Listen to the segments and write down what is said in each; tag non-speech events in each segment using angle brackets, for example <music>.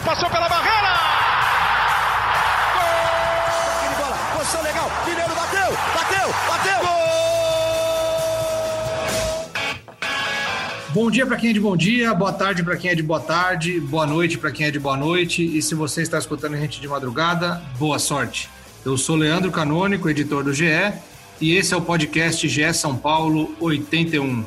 bola passou pela barreira! Gol! bola, posição legal, Mineiro bateu, bateu, bateu! Gol! Bom dia para quem é de bom dia, boa tarde para quem é de boa tarde, boa noite para quem é de boa noite. E se você está escutando a gente de madrugada, boa sorte. Eu sou Leandro Canônico, editor do GE, e esse é o podcast GE São Paulo 81.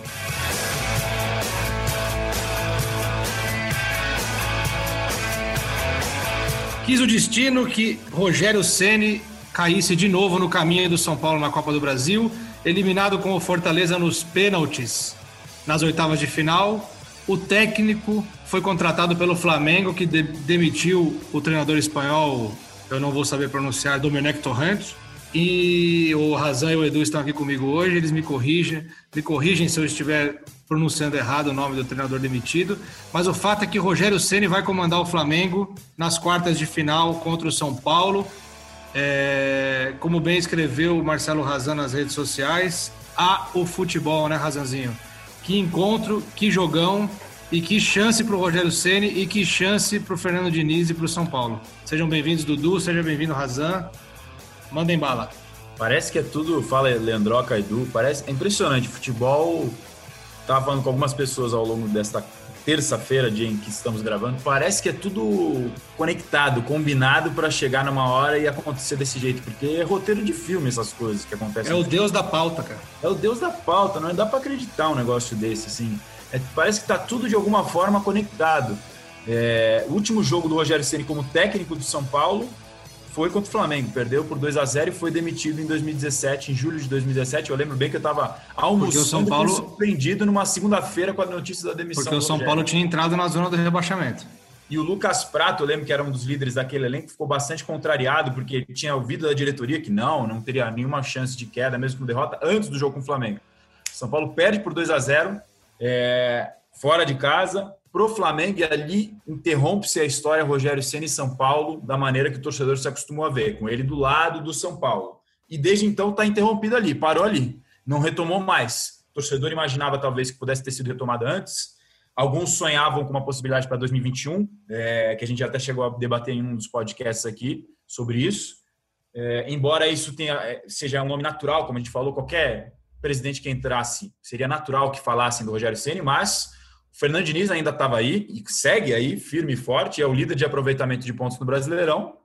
Quis o destino que Rogério Ceni caísse de novo no caminho do São Paulo na Copa do Brasil, eliminado com o Fortaleza nos pênaltis nas oitavas de final. O técnico foi contratado pelo Flamengo, que de demitiu o treinador espanhol, eu não vou saber pronunciar, Domenech Torrent. E o Razan e o Edu estão aqui comigo hoje, eles me corrigem, me corrigem se eu estiver pronunciando errado o nome do treinador demitido, mas o fato é que Rogério Ceni vai comandar o Flamengo nas quartas de final contra o São Paulo. É, como bem escreveu o Marcelo Razan nas redes sociais, há o futebol, né, Razanzinho? Que encontro, que jogão e que chance para o Rogério Ceni e que chance para o Fernando Diniz e para o São Paulo. Sejam bem-vindos, Dudu, seja bem-vindo, Razan. Mandem bala. Parece que é tudo, fala Leandroca, Edu, parece é impressionante. Futebol estava falando com algumas pessoas ao longo desta terça-feira, dia em que estamos gravando, parece que é tudo conectado, combinado para chegar numa hora e acontecer desse jeito, porque é roteiro de filme essas coisas que acontecem. É o deus da pauta, cara. É o deus da pauta, não dá para acreditar um negócio desse, assim. É, parece que tá tudo de alguma forma conectado. É, o último jogo do Rogério Ceni como técnico do São Paulo foi contra o Flamengo, perdeu por 2 a 0 e foi demitido em 2017, em julho de 2017. Eu lembro bem que eu estava almoçando São Paulo... surpreendido numa segunda-feira com a notícia da demissão. Porque o São Paulo tinha entrado na zona do rebaixamento. E o Lucas Prato, eu lembro que era um dos líderes daquele elenco, ficou bastante contrariado, porque ele tinha ouvido da diretoria que não, não teria nenhuma chance de queda, mesmo com derrota, antes do jogo com o Flamengo. São Paulo perde por 2 a 0 é, fora de casa, pro Flamengo e ali interrompe-se a história Rogério Ceni São Paulo da maneira que o torcedor se acostumou a ver, com ele do lado do São Paulo. E desde então está interrompido ali, parou ali, não retomou mais. O torcedor imaginava talvez que pudesse ter sido retomado antes. Alguns sonhavam com uma possibilidade para 2021, é, que a gente até chegou a debater em um dos podcasts aqui sobre isso. É, embora isso tenha, é, seja um nome natural, como a gente falou, qualquer presidente que entrasse seria natural que falassem do Rogério Ceni, mas o Fernando Diniz ainda estava aí e segue aí, firme e forte, é o líder de aproveitamento de pontos no Brasileirão.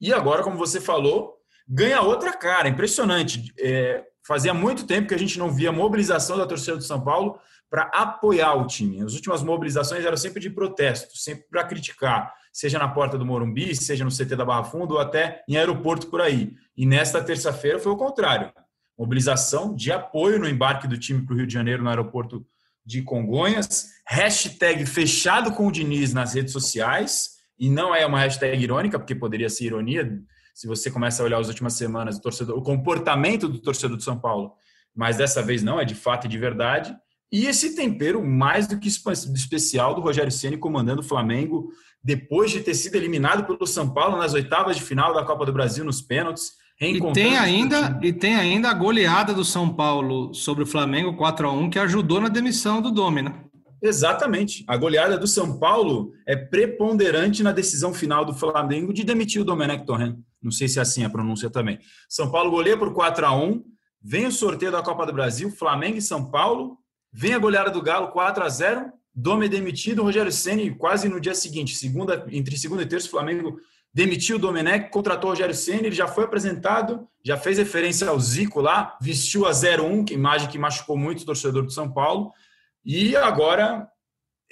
E agora, como você falou, ganha outra cara, impressionante. É, fazia muito tempo que a gente não via mobilização da torcida do São Paulo para apoiar o time. As últimas mobilizações eram sempre de protesto, sempre para criticar, seja na porta do Morumbi, seja no CT da Barra Funda ou até em aeroporto por aí. E nesta terça-feira foi o contrário. Mobilização de apoio no embarque do time para o Rio de Janeiro no aeroporto de Congonhas, hashtag fechado com o Diniz nas redes sociais, e não é uma hashtag irônica, porque poderia ser ironia, se você começa a olhar as últimas semanas, o, torcedor, o comportamento do torcedor de São Paulo, mas dessa vez não, é de fato e de verdade. E esse tempero mais do que especial do Rogério Ceni comandando o Flamengo, depois de ter sido eliminado pelo São Paulo nas oitavas de final da Copa do Brasil nos pênaltis, e tem, ainda, e tem ainda a goleada do São Paulo sobre o Flamengo 4 a 1 que ajudou na demissão do Domi, né? Exatamente. A goleada do São Paulo é preponderante na decisão final do Flamengo de demitir o Domenech Torrent. Não sei se é assim a pronúncia também. São Paulo goleia por 4 a 1 vem o sorteio da Copa do Brasil, Flamengo e São Paulo, vem a goleada do Galo 4 a 0 Dome demitido, Rogério Ceni quase no dia seguinte, segunda, entre segunda e terça, o Flamengo demitiu o Domenech, contratou o Rogério Senna, ele já foi apresentado, já fez referência ao Zico lá, vestiu a 01, que imagem que machucou muito o torcedor do São Paulo, e agora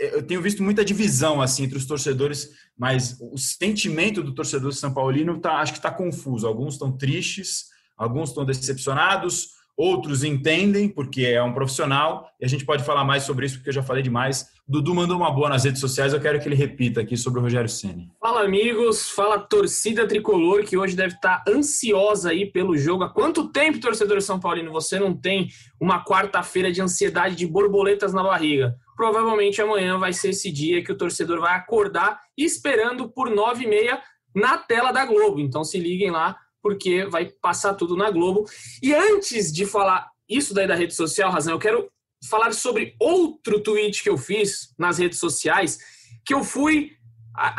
é, eu tenho visto muita divisão assim entre os torcedores, mas o sentimento do torcedor São Paulino tá, acho que está confuso. Alguns estão tristes, alguns estão decepcionados, outros entendem, porque é um profissional, e a gente pode falar mais sobre isso, porque eu já falei demais. Dudu mandou uma boa nas redes sociais, eu quero que ele repita aqui sobre o Rogério Ceni. Fala, amigos, fala torcida tricolor, que hoje deve estar ansiosa aí pelo jogo. Há quanto tempo, torcedor São Paulino, você não tem uma quarta-feira de ansiedade de borboletas na barriga? Provavelmente amanhã vai ser esse dia que o torcedor vai acordar esperando por nove e meia na tela da Globo. Então se liguem lá porque vai passar tudo na Globo. E antes de falar isso daí da rede social, Razão, eu quero falar sobre outro tweet que eu fiz nas redes sociais, que eu fui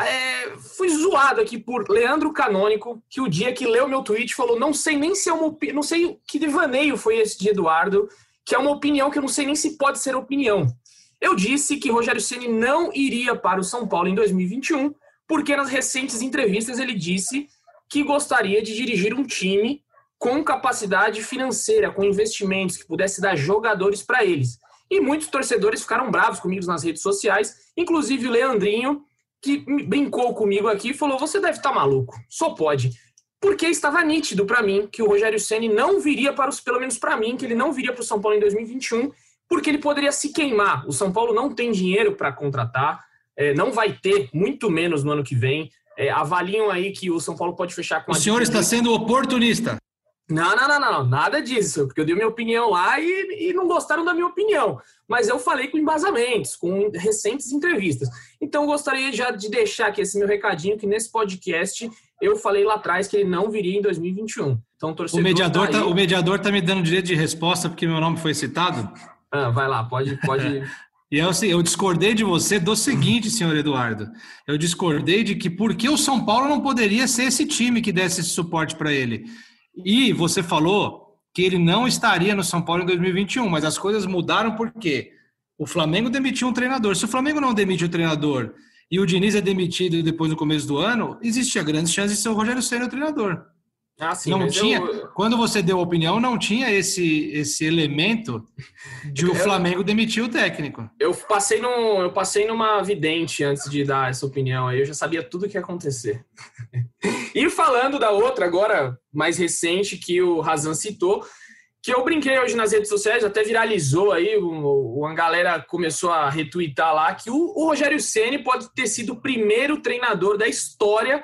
É, fui zoado aqui por Leandro Canônico, que o dia que leu meu tweet falou: não sei nem se é uma não sei que devaneio foi esse de Eduardo, que é uma opinião que eu não sei nem se pode ser opinião. Eu disse que Rogério Ceni não iria para o São Paulo em 2021, porque nas recentes entrevistas ele disse que gostaria de dirigir um time com capacidade financeira, com investimentos que pudesse dar jogadores para eles. E muitos torcedores ficaram bravos comigo nas redes sociais, inclusive o Leandrinho, que brincou comigo aqui e falou: Você deve estar tá maluco, só pode. Porque estava nítido para mim que o Rogério Ceni não viria para os, pelo menos para mim, que ele não viria para o São Paulo em 2021, porque ele poderia se queimar. O São Paulo não tem dinheiro para contratar, é, não vai ter, muito menos no ano que vem. É, avaliam aí que o São Paulo pode fechar com o a. O senhor está sendo oportunista. Não, não, não, não, nada disso, porque eu dei minha opinião lá e, e não gostaram da minha opinião. Mas eu falei com embasamentos, com recentes entrevistas. Então eu gostaria já de deixar aqui esse meu recadinho, que nesse podcast eu falei lá atrás que ele não viria em 2021. Então, torcedor o mediador tá, o mediador tá me dando direito de resposta porque meu nome foi citado? Ah, vai lá, pode, pode. <laughs> E eu, assim, eu discordei de você do seguinte, senhor Eduardo. Eu discordei de que por que o São Paulo não poderia ser esse time que desse esse suporte para ele. E você falou que ele não estaria no São Paulo em 2021, mas as coisas mudaram porque o Flamengo demitiu um treinador. Se o Flamengo não demite o treinador e o Diniz é demitido depois no começo do ano, existia grandes chances de ser o Rogério Senna o treinador. Ah, sim, não tinha. Eu... Quando você deu a opinião, não tinha esse, esse elemento de <laughs> o Flamengo demitir o técnico. Eu passei, no, eu passei numa vidente antes de dar essa opinião aí, eu já sabia tudo o que ia acontecer. <laughs> e falando da outra, agora mais recente, que o Razan citou, que eu brinquei hoje nas redes sociais, até viralizou aí, uma galera começou a retweetar lá, que o, o Rogério Ceni pode ter sido o primeiro treinador da história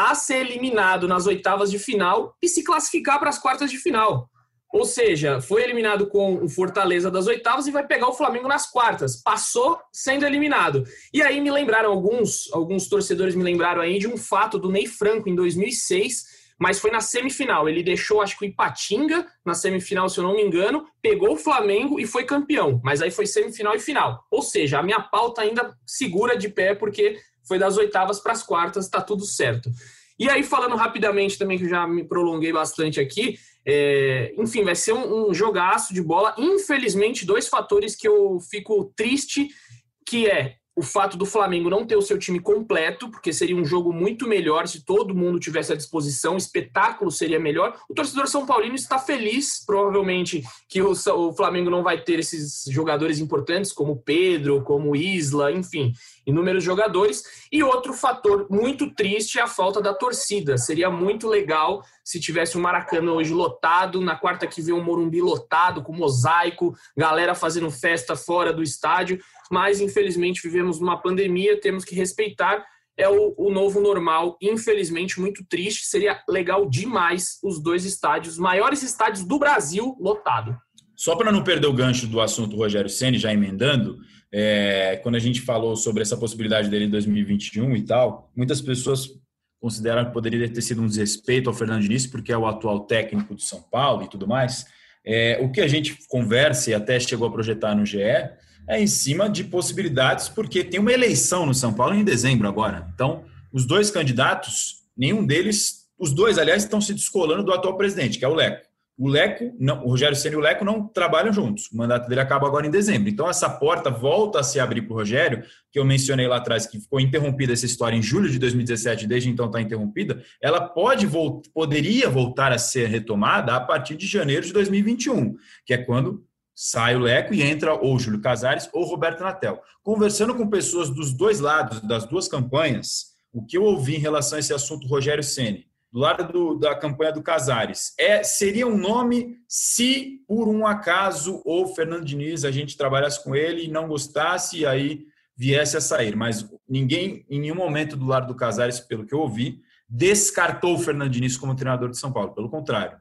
a ser eliminado nas oitavas de final e se classificar para as quartas de final. Ou seja, foi eliminado com o Fortaleza das oitavas e vai pegar o Flamengo nas quartas. Passou sendo eliminado. E aí me lembraram alguns, alguns torcedores me lembraram aí de um fato do Ney Franco em 2006, mas foi na semifinal. Ele deixou, acho que o Ipatinga na semifinal, se eu não me engano, pegou o Flamengo e foi campeão. Mas aí foi semifinal e final. Ou seja, a minha pauta ainda segura de pé porque foi das oitavas para as quartas, está tudo certo. E aí, falando rapidamente também, que eu já me prolonguei bastante aqui, é, enfim, vai ser um, um jogaço de bola. Infelizmente, dois fatores que eu fico triste, que é o fato do Flamengo não ter o seu time completo, porque seria um jogo muito melhor se todo mundo tivesse à disposição, o espetáculo seria melhor. O torcedor São Paulino está feliz, provavelmente, que o, o Flamengo não vai ter esses jogadores importantes, como Pedro, como Isla, enfim, inúmeros jogadores. E outro fator muito triste é a falta da torcida. Seria muito legal se tivesse o um Maracanã hoje lotado, na quarta que vem o um Morumbi lotado, com mosaico, galera fazendo festa fora do estádio mas infelizmente vivemos numa pandemia, temos que respeitar. É o, o novo normal, infelizmente, muito triste. Seria legal demais os dois estádios, maiores estádios do Brasil, lotado. Só para não perder o gancho do assunto Rogério Ceni já emendando, é, quando a gente falou sobre essa possibilidade dele em 2021 e tal, muitas pessoas consideram que poderia ter sido um desrespeito ao Fernando Diniz, porque é o atual técnico do São Paulo e tudo mais. É, o que a gente conversa e até chegou a projetar no GE é em cima de possibilidades, porque tem uma eleição no São Paulo em dezembro agora. Então, os dois candidatos, nenhum deles, os dois, aliás, estão se descolando do atual presidente, que é o Leco. O Leco, não, o Rogério Ceni e o Leco não trabalham juntos. O mandato dele acaba agora em dezembro. Então essa porta volta a se abrir para o Rogério, que eu mencionei lá atrás que ficou interrompida essa história em julho de 2017, desde então está interrompida. Ela pode poderia voltar a ser retomada a partir de janeiro de 2021, que é quando sai o Leco e entra ou Júlio Casares ou Roberto Natel. Conversando com pessoas dos dois lados, das duas campanhas, o que eu ouvi em relação a esse assunto Rogério Ceni, do lado do, da campanha do Casares, é seria um nome se por um acaso o Fernando Diniz a gente trabalhasse com ele e não gostasse e aí viesse a sair, mas ninguém em nenhum momento do lado do Casares, pelo que eu ouvi, descartou o Fernando Diniz como treinador de São Paulo, pelo contrário.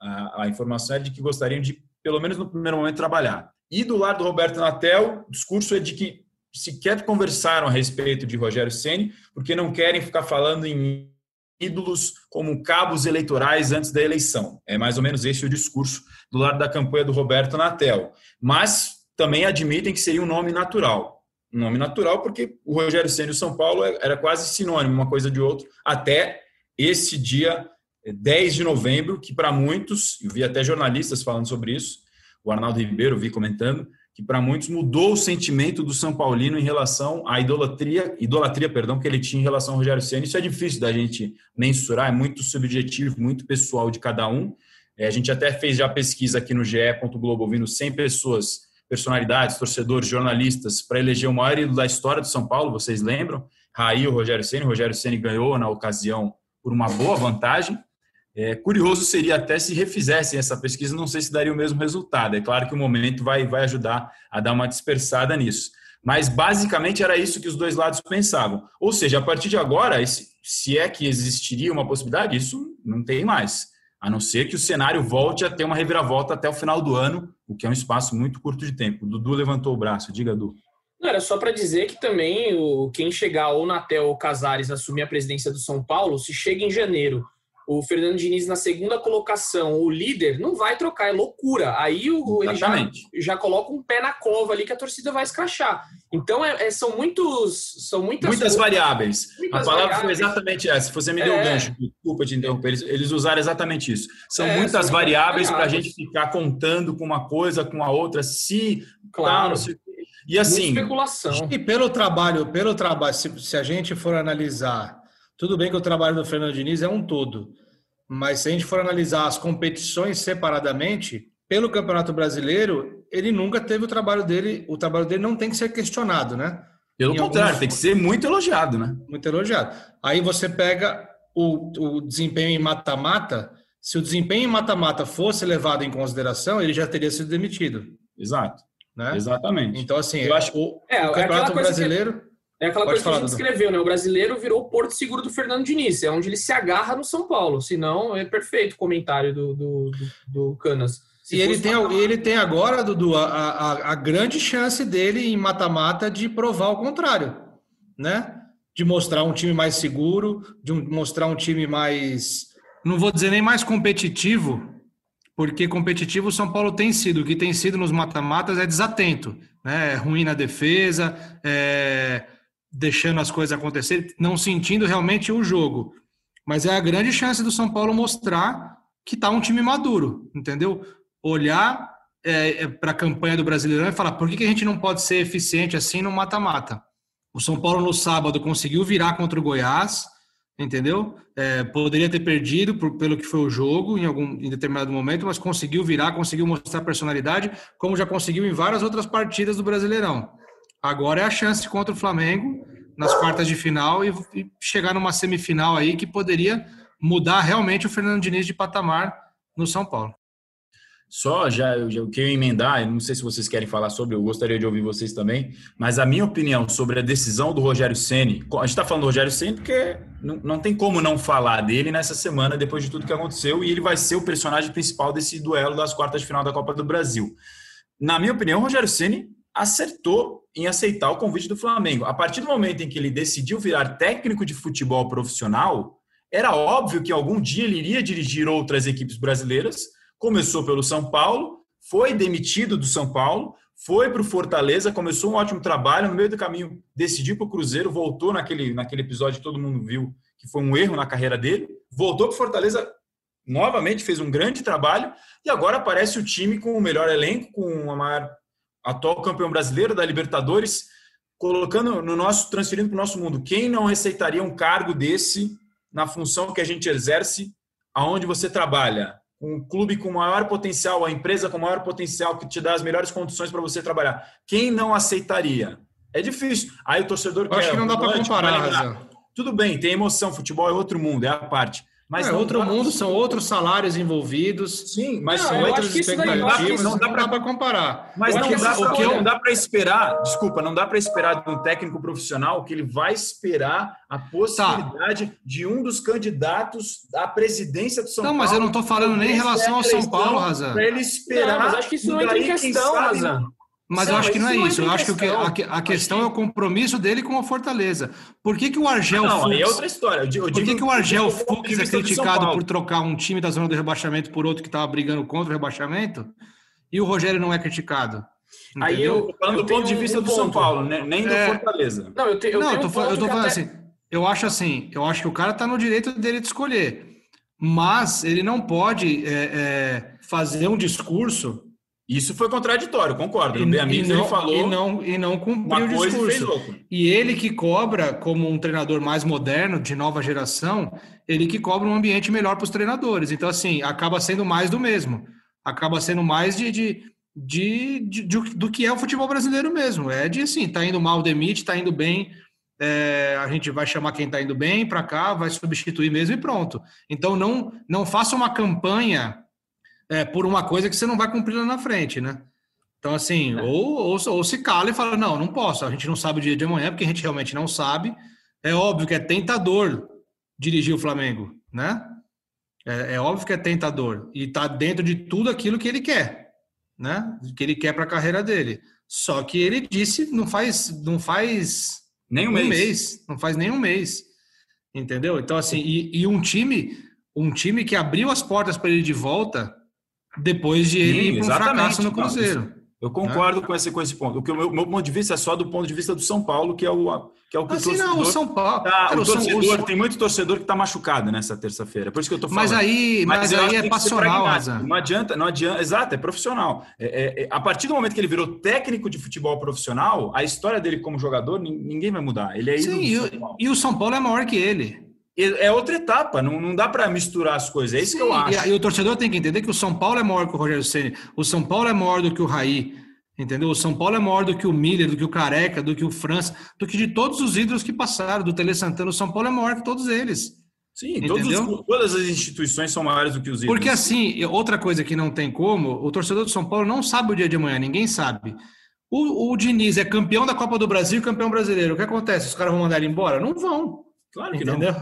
A, a informação é de que gostariam de pelo menos no primeiro momento, trabalhar. E do lado do Roberto Natel, o discurso é de que sequer conversaram a respeito de Rogério Ceni, porque não querem ficar falando em ídolos como cabos eleitorais antes da eleição. É mais ou menos esse o discurso do lado da campanha do Roberto Natel. Mas também admitem que seria um nome natural. um nome natural, porque o Rogério Senna e o São Paulo era quase sinônimo, uma coisa de outro, até esse dia 10 de novembro, que para muitos, eu vi até jornalistas falando sobre isso, o Arnaldo Ribeiro vi comentando, que para muitos mudou o sentimento do São Paulino em relação à idolatria, idolatria, perdão, que ele tinha em relação ao Rogério Ceni. Isso é difícil da gente mensurar, é muito subjetivo, muito pessoal de cada um. É, a gente até fez já pesquisa aqui no ge.globo, ouvindo 100 pessoas, personalidades, torcedores, jornalistas, para eleger o maior ídolo da história do São Paulo, vocês lembram? Raí, o Rogério Ceni. Rogério Ceni ganhou na ocasião por uma boa vantagem. É, curioso seria até se refizessem essa pesquisa, não sei se daria o mesmo resultado. É claro que o momento vai, vai ajudar a dar uma dispersada nisso. Mas basicamente era isso que os dois lados pensavam. Ou seja, a partir de agora, se é que existiria uma possibilidade, isso não tem mais. A não ser que o cenário volte a ter uma reviravolta até o final do ano, o que é um espaço muito curto de tempo. Dudu levantou o braço. Diga, Dudu. Não, era só para dizer que também o, quem chegar ou Natel ou Casares assumir a presidência do São Paulo, se chega em janeiro o Fernando Diniz na segunda colocação, o líder, não vai trocar, é loucura. Aí o, ele já, já coloca um pé na cova ali que a torcida vai escrachar. Então é, é, são muitos. São muitas, muitas variáveis. Muitas a palavra variáveis. foi exatamente essa. Se você me deu o é. gancho, desculpa te interromper, eles, eles usaram exatamente isso. São é, muitas são variáveis para a gente ficar contando com uma coisa, com a outra, se. Claro. Tá, e assim. Muita especulação. E pelo trabalho, pelo trabalho, se, se a gente for analisar tudo bem que o trabalho do Fernando Diniz é um todo, mas se a gente for analisar as competições separadamente, pelo Campeonato Brasileiro, ele nunca teve o trabalho dele, o trabalho dele não tem que ser questionado, né? Pelo em contrário, alguns... tem que ser muito elogiado, né? Muito elogiado. Aí você pega o, o desempenho em mata-mata, se o desempenho em mata-mata fosse levado em consideração, ele já teria sido demitido. Exato. Né? Exatamente. Então, assim, eu acho o, é, o Campeonato Brasileiro. Que é aquela Pode coisa falar, que a gente escreveu, né? O brasileiro virou o porto seguro do Fernando Diniz, é onde ele se agarra no São Paulo. Senão, é perfeito o comentário do, do, do, do Canas. Se e ele tem, ele tem agora, Dudu, a, a, a grande chance dele em mata-mata de provar o contrário, né? De mostrar um time mais seguro, de um, mostrar um time mais. Não vou dizer nem mais competitivo, porque competitivo o São Paulo tem sido. O que tem sido nos mata-matas é desatento, né? É ruim na defesa, é deixando as coisas acontecer, não sentindo realmente o jogo. Mas é a grande chance do São Paulo mostrar que está um time maduro, entendeu? Olhar é, é, para a campanha do Brasileirão e falar por que, que a gente não pode ser eficiente assim no mata-mata. O São Paulo no sábado conseguiu virar contra o Goiás, entendeu? É, poderia ter perdido por, pelo que foi o jogo em algum em determinado momento, mas conseguiu virar, conseguiu mostrar personalidade, como já conseguiu em várias outras partidas do Brasileirão. Agora é a chance contra o Flamengo nas quartas de final e, chegar numa semifinal aí que poderia mudar realmente o Fernando Diniz de patamar no São Paulo. Só já, eu queria emendar, não sei se vocês querem falar sobre, eu gostaria de ouvir vocês também, mas a minha opinião sobre a decisão do Rogério Ceni, a gente está falando do Rogério Ceni porque não, não tem como não falar dele nessa semana depois de tudo que aconteceu e ele vai ser o personagem principal desse duelo das quartas de final da Copa do Brasil. Na minha opinião, o Rogério Ceni acertou em aceitar o convite do Flamengo. A partir do momento em que ele decidiu virar técnico de futebol profissional, era óbvio que algum dia ele iria dirigir outras equipes brasileiras. Começou pelo São Paulo, foi demitido do São Paulo, foi para o Fortaleza, começou um ótimo trabalho, no meio do caminho decidiu para o Cruzeiro, voltou naquele, naquele episódio que todo mundo viu que foi um erro na carreira dele, voltou para o Fortaleza, novamente fez um grande trabalho, e agora aparece o time com o melhor elenco, com a maior atual campeão brasileiro da Libertadores, colocando no nosso, transferindo para o nosso mundo. Quem não aceitaria um cargo desse na função que a gente exerce, aonde você trabalha? Um clube com maior potencial, a empresa com maior potencial que te dá as melhores condições para você trabalhar. Quem não aceitaria? É difícil. Aí o torcedor Eu quer. Acho que não dá para comparar. Tudo bem, tem emoção. Futebol é outro mundo, é a parte. Mas é outro mundo, são outros salários envolvidos. Sim, mas não, são outras expectativas. Não dá para comparar. Mas não dá, o que não dá para esperar, desculpa, não dá para esperar de um técnico profissional que ele vai esperar a possibilidade tá. de um dos candidatos à presidência do São não, Paulo. Não, mas eu não estou falando nem em relação ao São Paulo, Razan. Para ele esperar. Não, mas acho que isso não entra em questão, Razan. Mas eu acho que não é isso. Eu acho que, a, a questão é o compromisso dele com a Fortaleza. Por que, que o Argel não, Fux... é outra história. Eu digo, por que, que o Argel Fux é criticado por trocar um time da zona do rebaixamento por outro que estava brigando contra o rebaixamento? E o Rogério não é criticado? Aí eu, falando eu do ponto de um- vista um do São. Paulo, né? nem do É. Fortaleza. Não, eu, te, eu não, tenho eu tô, um eu tô falando até- assim, eu acho assim, eu acho que o cara tá no direito dele de escolher, mas ele não pode é, é, fazer um discurso Isso foi contraditório, concordo. e, e Amigos não, ele falou e não, e não cumprir uma o discurso. E ele que cobra, como um treinador mais moderno, de nova geração, ele que cobra um ambiente melhor para os treinadores. Então, assim, acaba sendo mais do mesmo. Acaba sendo mais de, de, de, de- de- do que é o futebol brasileiro mesmo. É de assim, tá indo mal, demite, tá indo bem. é, a gente vai chamar quem tá indo bem para cá, vai substituir mesmo e pronto. Então, não, não faça uma campanha é, por uma coisa que você não vai cumprir lá na frente, né? Então, assim, ou, ou, ou se cala e fala, não, não posso, a gente não sabe o dia de amanhã, porque a gente realmente não sabe. É óbvio que é tentador dirigir o Flamengo, né? É, é óbvio que é tentador. E tá dentro de tudo aquilo que ele quer, né? Que ele quer para a carreira dele. Só que ele disse, não faz, não faz Nem um um mês. mês. não faz nem um mês. Entendeu? Então, assim, e, e um time, um time que abriu as portas para ele de volta depois de ele Sim, ir fracasso no Não, Cruzeiro. Eu concordo com, esse, com esse ponto. O que o meu, meu ponto de vista é só do ponto de vista do São Paulo, que é o que, é o que Assim, o não, o torcedor... São Paulo. tá- cara, o São- torcedor o- tem muito torcedor que está machucado nessa terça-feira. Por isso que eu estou falando. mas aí, mas, acho aí é passional. Não adianta, não adianta. Exato, é profissional. É, é, é, a partir do momento que ele virou técnico de futebol profissional, a história dele como jogador, nin- ninguém vai mudar. Ele é Sim, e, São e o São Paulo é maior que ele. É outra etapa, não, não dá para misturar as coisas. É isso que eu Sim, acho. E, e o torcedor tem que entender que o São Paulo é maior que o Rogério Ceni, o São Paulo é maior do que o Raí, entendeu? O São Paulo é maior do que o Miller, do que o Careca, do que o França, do que de todos os ídolos que passaram, do Tele Santana. O São Paulo é maior que todos eles. Sim, os- todas as instituições são maiores do que os ídolos. Porque assim, outra coisa que não tem como, o torcedor do São Paulo não sabe o dia de amanhã, ninguém sabe. O, o Diniz é campeão da Copa do Brasil e campeão brasileiro. O que acontece? Os caras vão mandar ele embora? Não vão. Claro que não. Entendeu?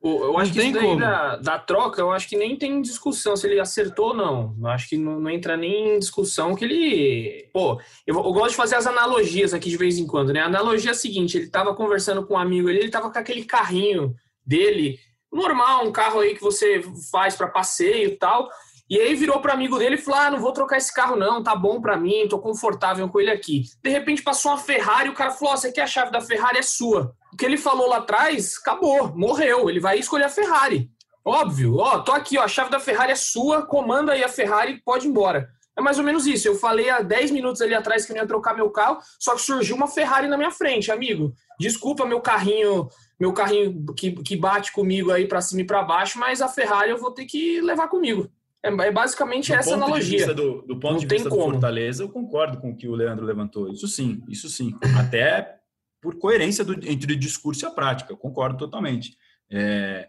O- Eu acho Não que isso daí da, da troca, eu acho que nem tem discussão se ele acertou ou não. Eu acho que não, não entra nem em discussão que ele. Pô, eu, eu gosto de fazer as analogias aqui de vez em quando, né? A analogia é a seguinte: ele tava conversando com um amigo ali, ele tava com aquele carrinho dele, normal, um carro aí que você faz para passeio e tal. E aí virou pro amigo dele e falou: Ah, não vou trocar esse carro, não, tá bom pra mim, tô confortável com ele aqui. De repente passou uma Ferrari, o cara falou: Ó, você quer a chave da Ferrari? É sua. O que ele falou lá atrás, acabou, morreu. Ele vai escolher a Ferrari. Óbvio, ó, tô aqui, ó, a chave da Ferrari é sua, comanda aí a Ferrari, pode ir embora. É mais ou menos isso. Eu falei há 10 minutos ali atrás que eu ia trocar meu carro, só que surgiu uma Ferrari na minha frente, amigo. Desculpa meu carrinho, meu carrinho que, que bate comigo aí pra cima e pra baixo, mas a Ferrari eu vou ter que levar comigo. É, é basicamente Do essa analogia. do, do ponto Não de tem vista do como. Fortaleza, eu concordo com o que o Leandro levantou. Isso sim, isso sim. Até <laughs> por coerência do- entre o discurso e a prática, eu concordo totalmente. É,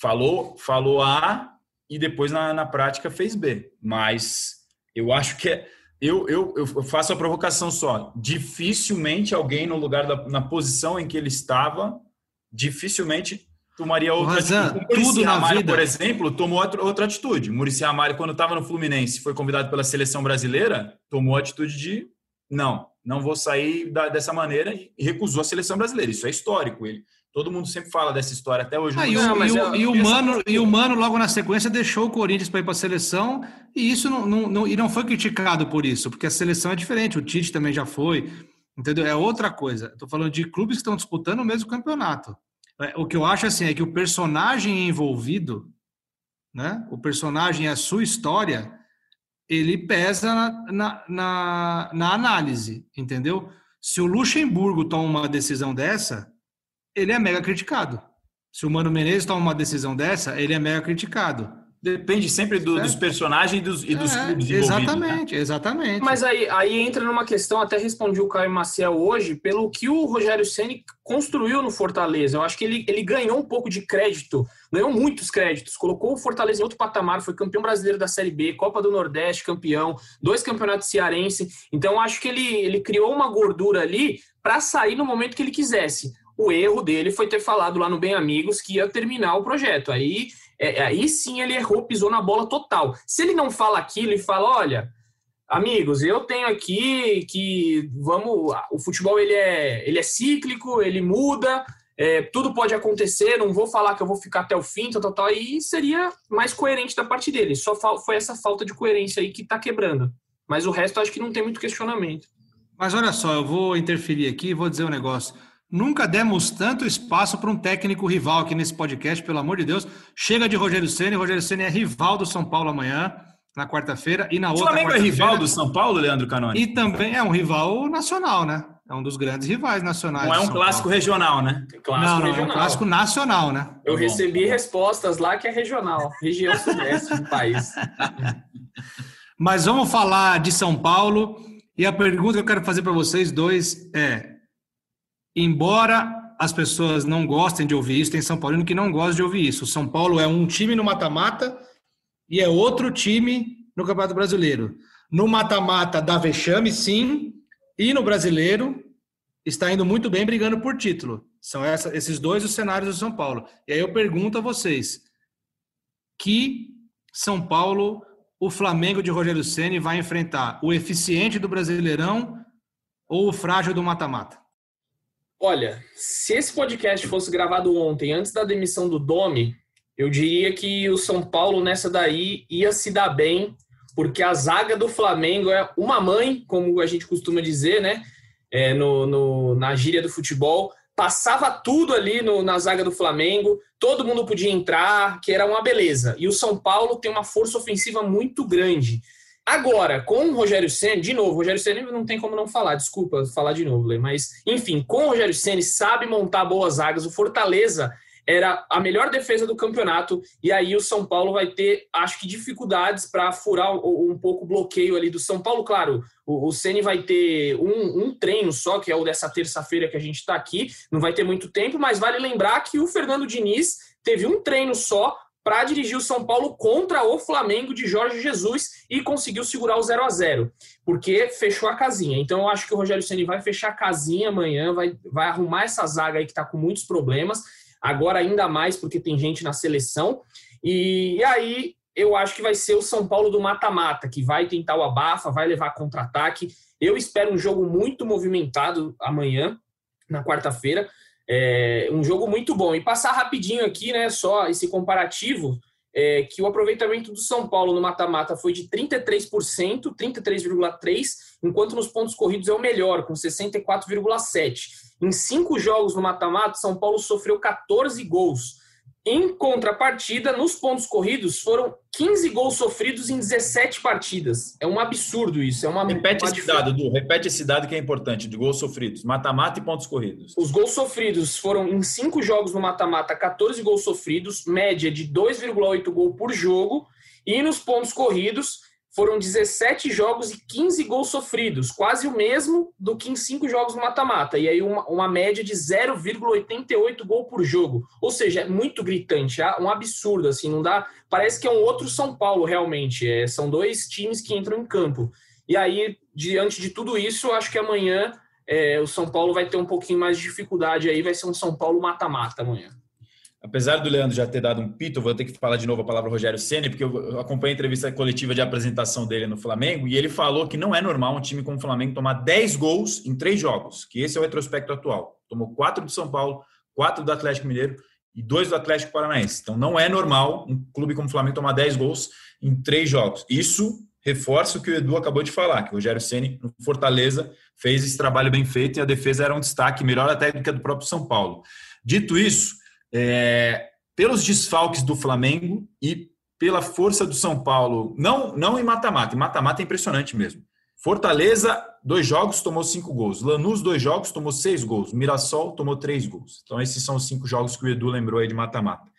falou, falou A e depois na, na prática fez B. Mas eu acho que é. Eu, eu, eu faço a provocação só. Dificilmente alguém no lugar da na posição em que ele estava, dificilmente tomaria outra Razan, atitude. O Muricy na Ramalho, vida- por exemplo, tomou outra, outra atitude. Muricy Ramalho, quando estava no Fluminense, foi convidado pela seleção brasileira, tomou a atitude de não, não vou sair da- dessa maneira e recusou a seleção brasileira. Isso é histórico. Ele, todo mundo sempre fala dessa história até hoje. Ah, e, Não, e, o, e o Mano, e o Mano, logo na sequência, deixou o Corinthians para ir para a seleção, e isso não, não, não- e não foi criticado por isso, porque a seleção é diferente, o Tite também já foi, entendeu? É outra coisa. Estou falando de clubes que estão disputando o mesmo campeonato. É, O que eu acho assim é que o personagem envolvido, né? O personagem, a sua história, ele pesa na, na, na, na análise, entendeu? Se o Luxemburgo toma uma decisão dessa, ele é mega criticado. Se o Mano Menezes toma uma decisão dessa, ele é mega criticado. Depende sempre do- dos personagens e dos, e dos É, clubes envolvidos. né? exatamente, exatamente. Mas aí, aí entra numa questão, até respondi o Caio Maciel hoje, pelo que o Rogério Ceni construiu no Fortaleza. Eu acho que ele, ele ganhou um pouco de crédito, ganhou muitos créditos, colocou o Fortaleza em outro patamar, foi campeão brasileiro da Série B, Copa do Nordeste, campeão, dois campeonatos cearense. Então, eu acho que ele, ele criou uma gordura ali para sair no momento que ele quisesse. O erro dele foi ter falado lá no Bem Amigos que ia terminar o projeto. Aí, é, aí sim ele errou, pisou na bola total. Se ele não fala aquilo e fala, olha, amigos, eu tenho aqui que vamos, o futebol ele é, ele é cíclico, ele muda, é, tudo pode acontecer, não vou falar que eu vou ficar até o fim, tal, tal, tal, e seria mais coerente da parte dele. Só foi essa falta de coerência aí que tá quebrando. Mas o resto acho que não tem muito questionamento. Mas olha só, eu vou interferir aqui e vou dizer um negócio. Nunca demos tanto espaço para um técnico rival aqui nesse podcast, pelo amor de Deus. Chega de Rogério Ceni. Rogério Ceni é rival do São Paulo amanhã, na quarta-feira, e na O outra. Flamengo é rival do São Paulo, Leandro Canoni? E também é um rival nacional, né? É um dos grandes rivais nacionais. Não é um São clássico Paulo. regional, né? Clássico Não, não, é um regional. clássico nacional, né? Eu Tá bom. recebi respostas lá que é regional, região sudeste do país. <laughs> Mas vamos falar de São Paulo. E a pergunta que eu quero fazer para vocês dois é: embora as pessoas não gostem de ouvir isso, tem São Paulino que não gosta de ouvir isso. O São Paulo é um time no mata-mata e é outro time no Campeonato Brasileiro. No mata-mata dá vexame, sim, e no brasileiro está indo muito bem brigando por título. São essa- esses dois os cenários do São Paulo. E aí eu pergunto a vocês: que São Paulo o Flamengo de Rogério Ceni vai enfrentar? O eficiente do Brasileirão ou o frágil do mata-mata? Olha, se esse podcast fosse gravado ontem, antes da demissão do Domi, eu diria que o São Paulo nessa daí ia se dar bem, porque a zaga do Flamengo é uma mãe, como a gente costuma dizer, né? É, no, no- na gíria do futebol. Passava tudo ali no- na zaga do Flamengo, todo mundo podia entrar, que era uma beleza. E o São Paulo tem uma força ofensiva muito grande. Agora, com o Rogério Ceni, de novo, o Rogério Ceni não tem como não falar, desculpa falar de novo, mas enfim, com o Rogério Ceni sabe montar boas zagas. O Fortaleza era a melhor defesa do campeonato e aí o São Paulo vai ter, acho que dificuldades para furar um pouco o bloqueio ali do São Paulo. Claro, o, o Ceni vai ter um, um treino só, que é o dessa terça-feira que a gente está aqui, não vai ter muito tempo, mas vale lembrar que o Fernando Diniz teve um treino só para dirigir o São Paulo contra o Flamengo de Jorge Jesus e conseguiu segurar o 0 a 0 porque fechou a casinha. Então eu acho que o Rogério Ceni vai fechar a casinha amanhã, vai, vai arrumar essa zaga aí que está com muitos problemas, agora ainda mais porque tem gente na seleção. E, e aí eu acho que vai ser o São Paulo do mata-mata, que vai tentar o abafa, vai levar contra-ataque. Eu espero um jogo muito movimentado amanhã, na quarta-feira. É, um jogo muito bom. E passar rapidinho aqui, né? Só esse comparativo, é, que o aproveitamento do São Paulo no mata-mata foi de 33%, 33,3%, enquanto nos pontos corridos é o melhor, com 64,7%. Em cinco jogos no mata-mata, São Paulo sofreu 14 gols. Em contrapartida, nos pontos corridos, foram 15 gols sofridos em 17 partidas. É um absurdo isso. É uma, Repete uma esse dado, Du. Repete esse dado que é importante, de gols sofridos. Mata-mata e pontos corridos. Os gols sofridos foram em cinco jogos no mata-mata, 14 gols sofridos, média de 2,8 gol por jogo. E nos pontos corridos foram 17 jogos e 15 gols sofridos, quase o mesmo do que em cinco jogos no mata-mata. E aí uma, uma média de 0,88 gol por jogo. Ou seja, é muito gritante, é um absurdo, assim, não dá. Parece que é um outro São Paulo, realmente. É, são dois times que entram em campo. E aí, diante de tudo isso, acho que amanhã é, o São Paulo vai ter um pouquinho mais de dificuldade aí, vai ser um São Paulo mata-mata amanhã. Apesar do Leandro já ter dado um pito, vou ter que falar de novo a palavra Rogério Ceni, porque eu acompanhei a entrevista coletiva de apresentação dele no Flamengo e ele falou que não é normal um time como o Flamengo tomar 10 gols em três jogos, que esse é o retrospecto atual. Tomou quatro do São Paulo, quatro do Atlético Mineiro e dois do Atlético Paranaense. Então não é normal um clube como o Flamengo tomar 10 gols em três jogos. Isso reforça o que o Edu acabou de falar, que o Rogério Ceni no Fortaleza fez esse trabalho bem feito e a defesa era um destaque melhor até do que a do próprio São Paulo. Dito isso, é, pelos desfalques do Flamengo e pela força do São Paulo, não, não em mata-mata, em mata-mata é impressionante mesmo. Fortaleza, dois jogos, tomou cinco gols. Lanús, dois jogos, tomou seis gols. Mirassol tomou três gols. Então, esses são os cinco jogos que o Edu lembrou aí de mata-mata.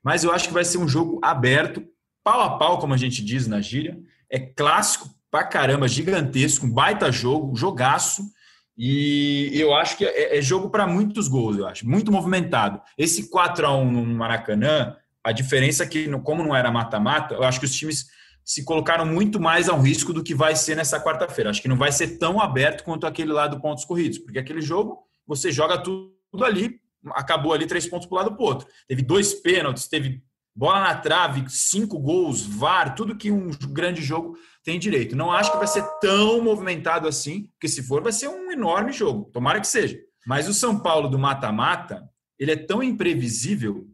Mas eu acho que vai ser um jogo aberto, pau a pau, como a gente diz na gíria. É clássico pra caramba, gigantesco, um baita jogo, jogaço. E eu acho que é, é jogo para muitos gols, eu acho, muito movimentado. Esse 4 a 1 no Maracanã, a diferença é que, como não era mata-mata, eu acho que os times se colocaram muito mais ao risco do que vai ser nessa quarta-feira. Acho que não vai ser tão aberto quanto aquele lá do pontos corridos, porque aquele jogo você joga tudo, ali, acabou ali três pontos para o lado para o outro. Teve dois pênaltis, teve bola na trave, cinco gols, VAR, tudo que um grande jogo tem direito. Não acho que vai ser tão movimentado assim, porque se for, vai ser um enorme jogo. Tomara que seja. Mas o São Paulo do mata-mata, ele é tão imprevisível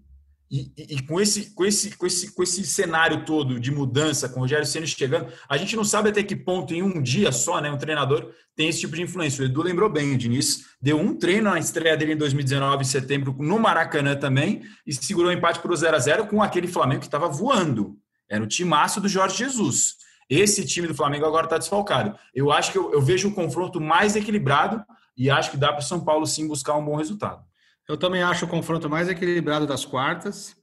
E, e, e, com, esse, com, esse, com, esse, com esse cenário todo de mudança, com o Rogério Ceni chegando, a gente não sabe até que ponto, em um dia só, né, um treinador tem esse tipo de influência. O Edu lembrou bem, o Diniz deu um treino na estreia dele em 2019, em setembro, no Maracanã também, e segurou o empate para o 0 a 0 com aquele Flamengo que estava voando. Era o timaço do Jorge Jesus. Esse time do Flamengo agora está desfalcado. Eu acho que eu, eu vejo um confronto mais equilibrado e acho que dá para o São Paulo sim buscar um bom resultado. Eu também acho o confronto mais equilibrado das quartas.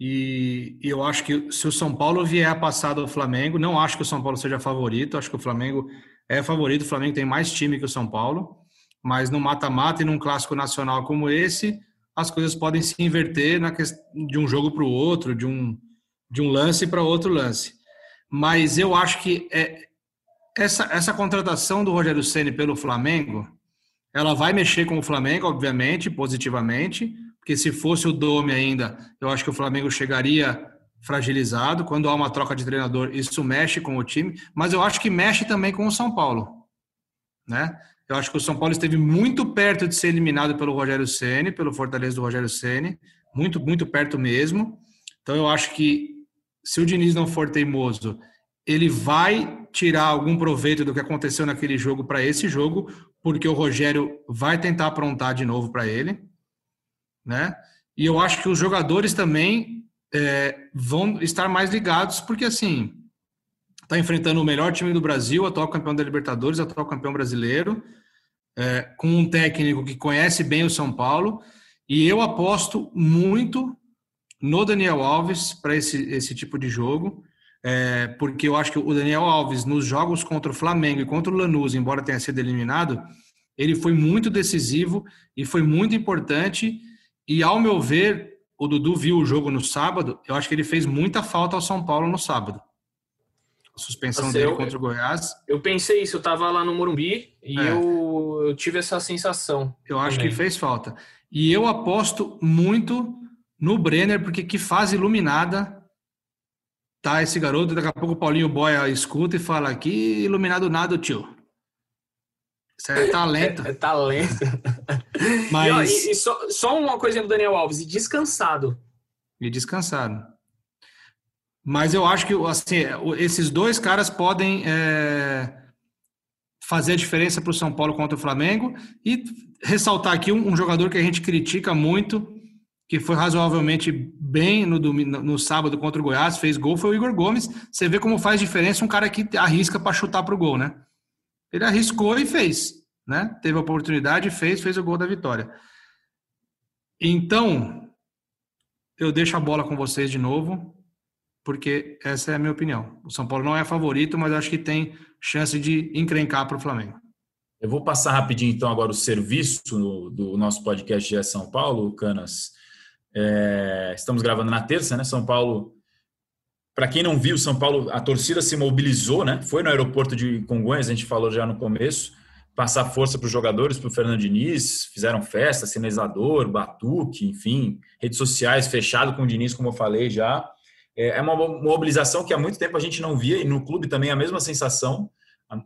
E, eu acho que se o São Paulo vier a passar do Flamengo, não acho que o São Paulo seja favorito. Acho que o Flamengo é favorito. O Flamengo tem mais time que o São Paulo. Mas no mata-mata e num clássico nacional como esse, as coisas podem se inverter na questão de um jogo para o outro, de um, de um lance para outro lance. Mas eu acho que é, essa, essa contratação do Rogério Ceni pelo Flamengo ela vai mexer com o Flamengo, obviamente, positivamente, porque se fosse o Dome ainda, eu acho que o Flamengo chegaria fragilizado. Quando há uma troca de treinador, isso mexe com o time, mas eu acho que mexe também com o São Paulo, né? Eu acho que o São Paulo esteve muito perto de ser eliminado pelo Rogério Ceni, pelo Fortaleza do Rogério Ceni, muito muito perto mesmo. Então eu acho que se o Diniz não for teimoso, ele vai tirar algum proveito do que aconteceu naquele jogo para esse jogo, porque o Rogério vai tentar aprontar de novo para ele, né? E eu acho que os jogadores também é, vão estar mais ligados, porque assim está enfrentando o melhor time do Brasil, atual campeão da Libertadores, atual campeão brasileiro, é, com um técnico que conhece bem o São Paulo, e eu aposto muito no Daniel Alves para esse, esse tipo de jogo é, porque eu acho que o Daniel Alves, nos jogos contra o Flamengo e contra o Lanús, embora tenha sido eliminado, ele foi muito decisivo e foi muito importante. E, ao meu ver, o Dudu viu o jogo no sábado, eu acho que ele fez muita falta ao São Paulo no sábado. A suspensão Nossa, dele eu, contra o Goiás. Eu pensei isso, eu estava lá no Morumbi e é. eu, eu, tive essa sensação. Eu acho também. que fez falta. E eu aposto muito no Brenner, porque que fase iluminada tá esse garoto, daqui a pouco o Paulinho Boia escuta e fala aqui, iluminado nada, tio. Isso é talento. É, <laughs> é talento. <laughs> Mas... E, e, e só, só, uma coisinha do Daniel Alves, e descansado. E descansado. Mas eu acho que assim, esses dois caras podem é, fazer a diferença para o São Paulo contra o Flamengo. E ressaltar aqui um, um jogador que a gente critica muito, que foi razoavelmente bem no, domingo, no sábado contra o Goiás, fez gol, foi o Igor Gomes. Você vê como faz diferença um cara que arrisca para chutar para o gol, né? Ele arriscou e fez, né? Teve a oportunidade, fez, fez o gol da vitória. Então, eu deixo a bola com vocês de novo, porque essa é a minha opinião. O São Paulo não é favorito, mas acho que tem chance de encrencar para o Flamengo. Eu vou passar rapidinho então agora o serviço do nosso podcast de São Paulo, Canas. É, estamos gravando na terça, né? São Paulo. Para quem não viu, São Paulo, a torcida se mobilizou, né? Foi no aeroporto de Congonhas, a gente falou já no começo, passar força para os jogadores, para o Fernando Diniz, fizeram festa, sinalizador, batuque, enfim, redes sociais fechado com o Diniz, como eu falei já. É, é uma mobilização que há muito tempo a gente não via, e no clube também a mesma sensação,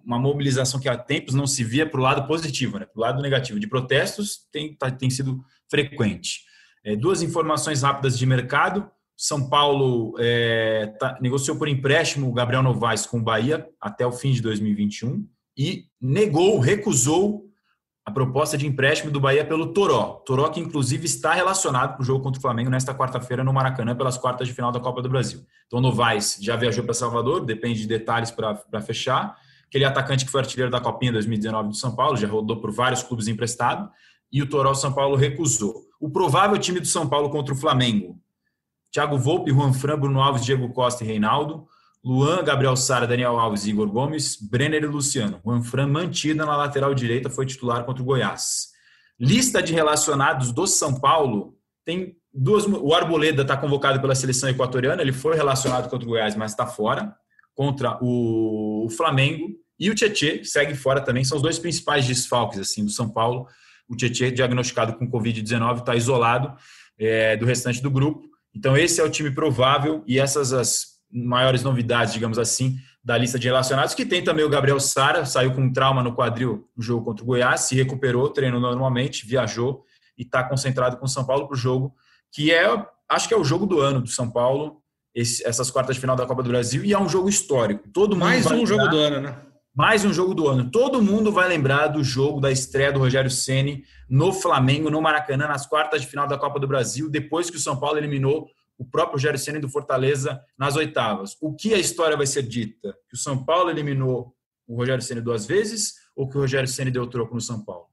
uma mobilização que há tempos não se via para o lado positivo, né? para o lado negativo. De protestos tem, tá, tem sido frequente. É, duas informações rápidas de mercado. São Paulo é, tá, negociou por empréstimo o Gabriel Novaes com o Bahia até o fim de 2021 e negou, recusou a proposta de empréstimo do Bahia pelo Toró. Toró que inclusive está relacionado com o jogo contra o Flamengo nesta quarta-feira no Maracanã pelas quartas de final da Copa do Brasil. Então Novaes já viajou para Salvador, depende de detalhes para fechar. Aquele atacante que foi artilheiro da Copinha 2019 do São Paulo, já rodou por vários clubes emprestado e o Toró São Paulo recusou. O provável time do São Paulo contra o Flamengo: Thiago Volpe, Juan Fran, Bruno Alves, Diego Costa e Reinaldo. Luan, Gabriel Sara, Daniel Alves e Igor Gomes, Brenner e Luciano. Juan Fran mantida na lateral direita, foi titular contra o Goiás. Lista de relacionados do São Paulo tem duas. O Arboleda está convocado pela seleção equatoriana, ele foi relacionado contra o Goiás, mas está fora, contra o Flamengo. E o Tietê segue fora também, são os dois principais desfalques assim do São Paulo o Tietchan, diagnosticado com Covid-19, está isolado é, do restante do grupo. Então, esse é o time provável e essas as maiores novidades, digamos assim, da lista de relacionados, que tem também o Gabriel Sara, saiu com um trauma no quadril no jogo contra o Goiás, se recuperou, treinou normalmente, viajou e está concentrado com o São Paulo para o jogo, que é acho que é o jogo do ano do São Paulo, esse, essas quartas de final da Copa do Brasil, e é um jogo histórico. Todo Mais um jogo do ano, né? Mais um jogo do ano. Todo mundo vai lembrar do jogo da estreia do Rogério Ceni no Flamengo, no Maracanã, nas quartas de final da Copa do Brasil, depois que o São Paulo eliminou o próprio Rogério Ceni do Fortaleza nas oitavas. O que a história vai ser dita? Que o São Paulo eliminou o Rogério Ceni duas vezes ou que o Rogério Ceni deu troco no São Paulo?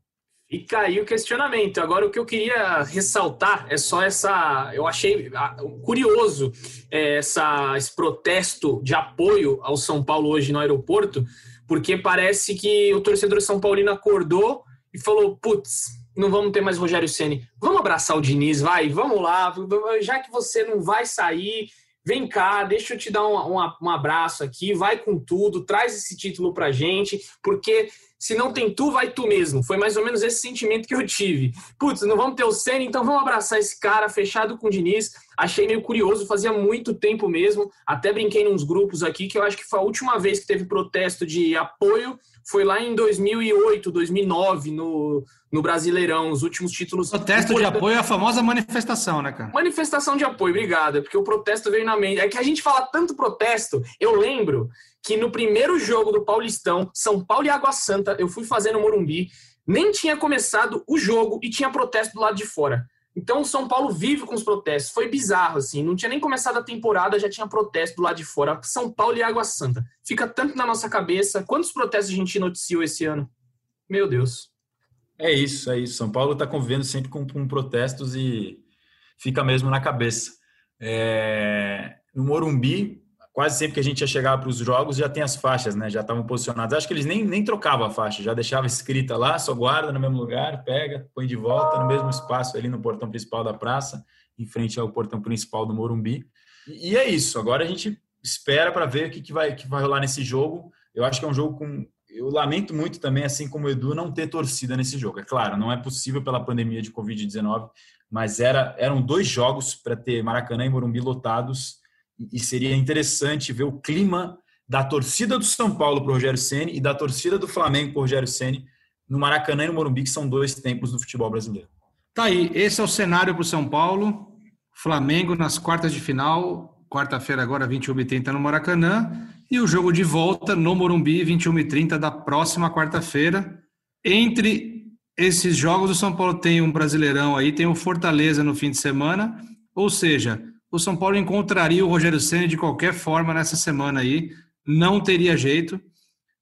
E caiu o questionamento. Agora, o que eu queria ressaltar é só essa. Eu achei ah, curioso é, essa, esse protesto de apoio ao São Paulo hoje no aeroporto, porque parece que o torcedor São Paulino acordou e falou: putz, não vamos ter mais Rogério Ceni. Vamos abraçar o Diniz, vai, vamos lá. Já que você não vai sair, vem cá, deixa eu te dar um, um, um abraço aqui, vai com tudo, traz esse título pra gente, porque se não tem tu, vai tu mesmo. Foi mais ou menos esse sentimento que eu tive. Putz, não vamos ter o Senna, então vamos abraçar esse cara fechado com o Diniz. Achei meio curioso, fazia muito tempo mesmo. Até brinquei nos grupos aqui que eu acho que foi a última vez que teve protesto de apoio. Foi lá em 2008, 2009, no, no Brasileirão, os últimos títulos. Protesto de apoio é a famosa manifestação, né, cara? Manifestação de apoio, obrigado. Porque o protesto veio na mente. É que a gente fala tanto protesto, eu lembro que no primeiro jogo do Paulistão, São Paulo e Água Santa, eu fui fazer no Morumbi, nem tinha começado o jogo e tinha protesto do lado de fora. Então o São Paulo vive com os protestos. Foi bizarro, assim. Não tinha nem começado a temporada, já tinha protesto do lado de fora. São Paulo e Água Santa. Fica tanto na nossa cabeça. Quantos protestos a gente noticiou esse ano? Meu Deus. É isso, é isso. São Paulo está convivendo sempre com, com, protestos e fica mesmo na cabeça. É... No Morumbi, quase sempre que a gente ia chegar para os jogos já tem as faixas, né? Já estavam posicionadas. Acho que eles nem, nem trocavam a faixa, já deixava escrita lá, só guarda no mesmo lugar, pega, põe de volta no mesmo espaço ali no portão principal da praça, em frente ao portão principal do Morumbi. E, e é isso. Agora a gente espera para ver o que, que, vai, que vai rolar nesse jogo. Eu acho que é um jogo com. Eu lamento muito também, assim como o Edu, não ter torcida nesse jogo. É claro, não é possível pela pandemia de Covid-19, mas era, eram dois jogos para ter Maracanã e Morumbi lotados e seria interessante ver o clima da torcida do São Paulo para o Rogério Ceni e da torcida do Flamengo para o Rogério Ceni no Maracanã e no Morumbi, que são dois tempos do futebol brasileiro. Tá aí, esse é o cenário para o São Paulo. Flamengo nas quartas de final, quarta-feira agora, 21h30 no Maracanã, e o jogo de volta no Morumbi, 21h30 da próxima quarta-feira. Entre esses jogos, o São Paulo tem um Brasileirão aí, tem o Fortaleza no fim de semana, ou seja, o São Paulo encontraria o Rogério Ceni de qualquer forma nessa semana aí, não teria jeito.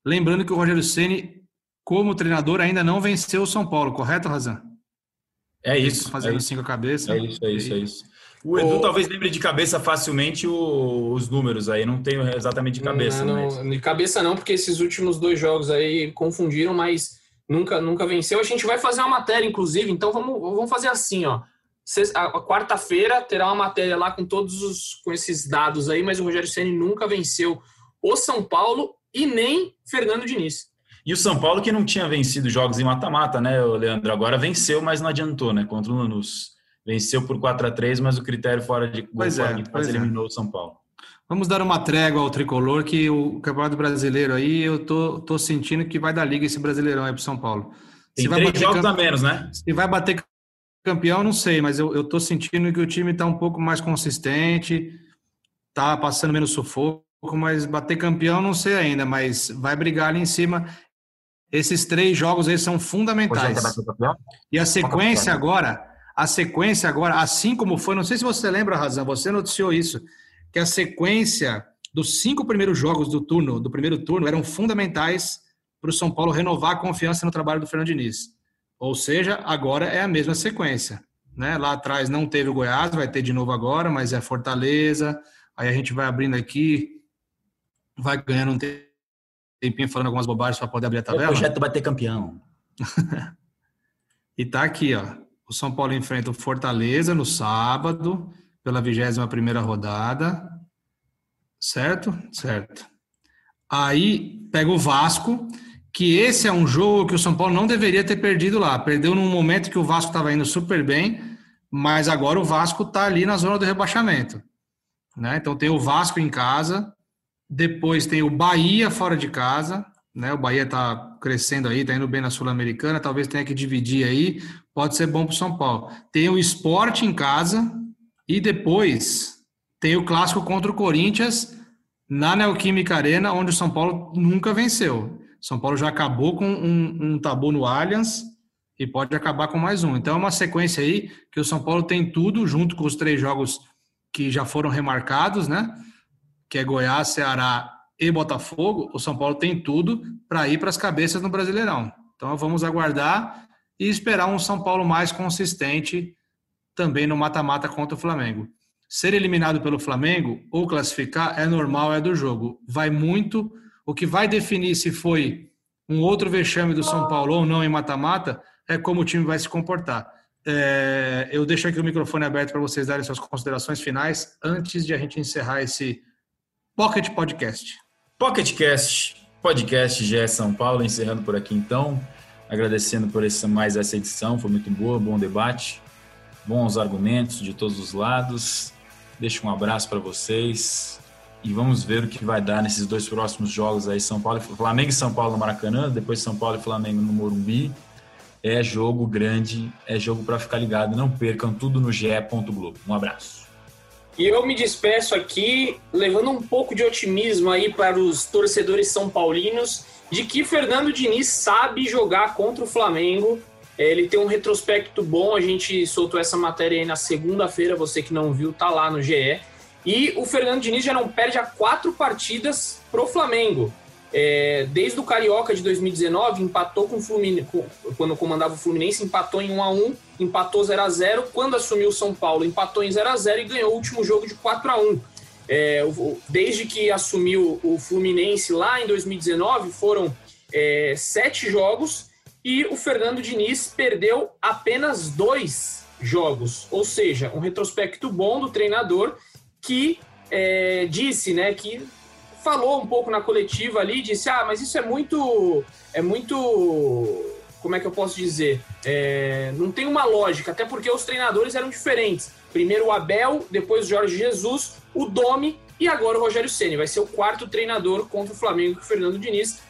Lembrando que o Rogério Ceni, como treinador, ainda não venceu o São Paulo, correto, Razan? É isso. Fazendo é cinco cabeças. É isso, é isso, é isso. O Edu o... talvez lembre de cabeça facilmente o, os números aí, não tenho exatamente de cabeça. Não, mas... De cabeça não, porque esses últimos dois jogos aí confundiram, mas nunca, nunca venceu. A gente vai fazer uma matéria, inclusive, então vamos, vamos fazer assim, ó quarta-feira terá uma matéria lá com todos os com esses dados aí, mas o Rogério Ceni nunca venceu o São Paulo e nem Fernando Diniz. E o São Paulo que não tinha vencido jogos em mata-mata, né, Leandro? Agora venceu, mas não adiantou, né? Contra o Lanús. Venceu por 4 a 3 mas o critério fora de gol pois é, pois é. eliminou é. o São Paulo. Vamos dar uma trégua ao tricolor, que o Campeonato Brasileiro aí, eu tô, tô sentindo que vai dar liga esse Brasileirão aí pro São Paulo. Tem três jogos camp... a menos, né? Se vai bater campeão, não sei, mas eu, estou sentindo que o time está um pouco mais consistente, está passando menos sufoco, mas bater campeão não sei ainda, mas vai brigar ali em cima. Esses três jogos aí são fundamentais. E a sequência agora, a sequência agora, assim como foi, não sei se você lembra, Razão, você noticiou isso, que a sequência dos cinco primeiros jogos do turno, do primeiro turno, eram fundamentais para o São Paulo renovar a confiança no trabalho do Fernando Diniz. Ou seja, agora é a mesma sequência. Né? Lá atrás não teve o Goiás, vai ter de novo agora, mas é Fortaleza. Aí a gente vai abrindo aqui, vai ganhando um tempinho falando algumas bobagens para poder abrir a tabela. O projeto vai ter campeão. <laughs> e tá aqui, ó. O São Paulo enfrenta o Fortaleza no sábado, pela 21 primeira rodada. Certo? Certo. Aí pega o Vasco que esse é um jogo que o São Paulo não deveria ter perdido lá. Perdeu num momento que o Vasco estava indo super bem, mas agora o Vasco está ali na zona do rebaixamento. Né? Então tem o Vasco em casa, depois tem o Bahia fora de casa, né? O Bahia está crescendo aí, está indo bem na Sul-Americana, talvez tenha que dividir aí, pode ser bom para o São Paulo. Tem o Esporte em casa, E depois tem o clássico contra o Corinthians na Neoquímica Arena, onde o São Paulo nunca venceu. São Paulo já acabou com um, um tabu no Allianz e pode acabar com mais um. Então é uma sequência aí que o São Paulo tem tudo, junto com os três jogos que já foram remarcados, né? Que é Goiás, Ceará e Botafogo. O São Paulo tem tudo para ir para as cabeças no Brasileirão. Então vamos aguardar e esperar um São Paulo mais consistente também no mata-mata contra o Flamengo. Ser eliminado pelo Flamengo ou classificar é normal, é do jogo. Vai muito. O que vai definir se foi um outro vexame do São Paulo ou não em mata-mata é como o time vai se comportar. É, eu deixo aqui o microfone aberto para vocês darem suas considerações finais antes de a gente encerrar esse Pocket Podcast. Pocket Cast, podcast GE São Paulo, encerrando por aqui então. Agradecendo por essa, mais essa edição, foi muito boa, bom debate, bons argumentos de todos os lados. Deixo um abraço para vocês e vamos ver o que vai dar nesses dois próximos jogos aí, São Paulo, Flamengo e São Paulo no Maracanã, depois São Paulo e Flamengo no Morumbi é jogo grande, é jogo para ficar ligado. Não percam tudo no ge. Globo. Um abraço. E eu me despeço aqui, levando um pouco de otimismo aí para os torcedores são paulinos, de que Fernando Diniz sabe jogar contra o Flamengo. É, ele tem um retrospecto bom, a gente soltou essa matéria aí na segunda-feira, você que não viu, tá lá no GE. E o Fernando Diniz já não perde a quatro partidas pro Flamengo. É, desde o Carioca de 2019, empatou com o Fluminense, quando comandava o Fluminense, empatou em 1 a 1 empatou 0 a 0 Quando assumiu o São Paulo, empatou em 0 a 0 e ganhou o último jogo de 4 a 1 é, Desde que assumiu o Fluminense lá em 2019, foram é, sete jogos e o Fernando Diniz perdeu apenas dois jogos. Ou seja, um retrospecto bom do treinador que é, disse né, que falou um pouco na coletiva ali, disse: ah, mas isso é muito. É muito. Como é que eu posso dizer? É, não tem uma lógica, até porque os treinadores eram diferentes. Primeiro o Abel, depois o Jorge Jesus, o Domi e agora o Rogério Ceni. Vai ser o quarto treinador contra o Flamengo que o Fernando Diniz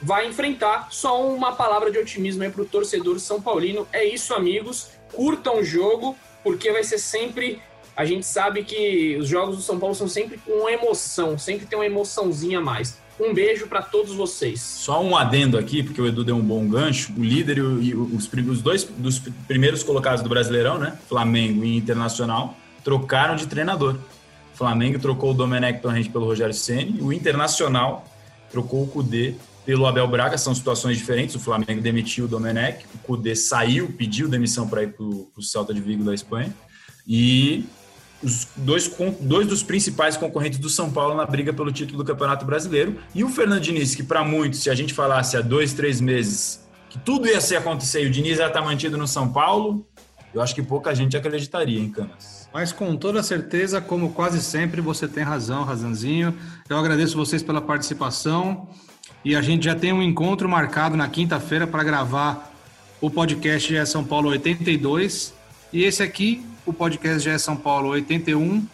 vai enfrentar. Só uma palavra de otimismo aí para o torcedor São Paulino. É isso, amigos. Curtam o jogo, porque vai ser sempre a gente sabe que os jogos do São Paulo são sempre com emoção, sempre tem uma emoçãozinha a mais. Um beijo para todos vocês. Só um adendo aqui, porque o Edu deu um bom gancho. O líder e os, os dois dos primeiros colocados do Brasileirão, né? Flamengo e Internacional, trocaram de treinador. O Flamengo trocou o Domenech Torrente pelo Rogério Ceni, o Internacional trocou o Cudê pelo Abel Braga, são situações diferentes. O Flamengo demitiu o Domenech, o Cudê saiu, pediu demissão para ir para o Celta de Vigo da Espanha. E os dois, dois dos principais concorrentes do São Paulo na briga pelo título do Campeonato Brasileiro. E o Fernando Diniz, que para muitos, se a gente falasse há dois, três meses que tudo ia ser acontecer e o Diniz ia estar mantido no São Paulo, eu acho que pouca gente acreditaria em Canas. Mas com toda certeza, como quase sempre, você tem razão, Razanzinho. Eu agradeço vocês pela participação e a gente já tem um encontro marcado na quinta-feira para gravar o podcast é São Paulo 82. E esse aqui o podcast já é São Paulo 81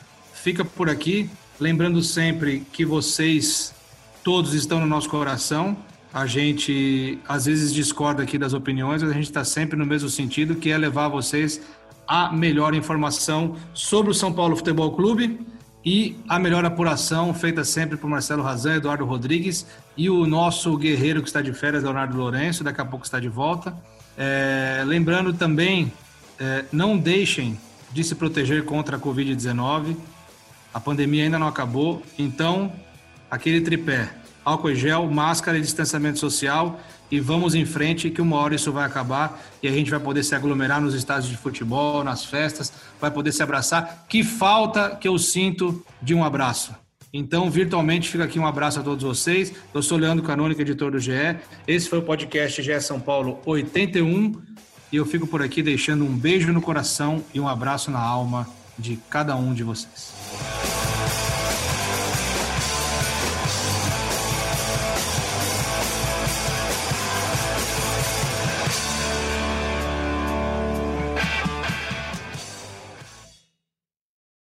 fica por aqui. Lembrando sempre que vocês todos estão no nosso coração. A gente às vezes discorda aqui das opiniões, mas a gente está sempre no mesmo sentido, que é levar vocês a melhor informação sobre o São Paulo Futebol Clube e a melhor apuração feita sempre por Marcelo Razan, Eduardo Rodrigues e o nosso guerreiro que está de férias, Leonardo Lourenço, daqui a pouco está de volta. É, lembrando também, é, não deixem de se proteger contra a Covid-19. A pandemia ainda não acabou, então aquele tripé: álcool gel, máscara e distanciamento social. E vamos em frente, que uma hora isso vai acabar e a gente vai poder se aglomerar nos estádios de futebol, nas festas, vai poder se abraçar. Que falta que eu sinto de um abraço. Então, virtualmente, fica aqui um abraço a todos vocês. Eu sou Leandro Canônica, editor do GE. Esse foi o podcast GE São Paulo 81. E eu fico por aqui deixando um beijo no coração e um abraço na alma de cada um de vocês.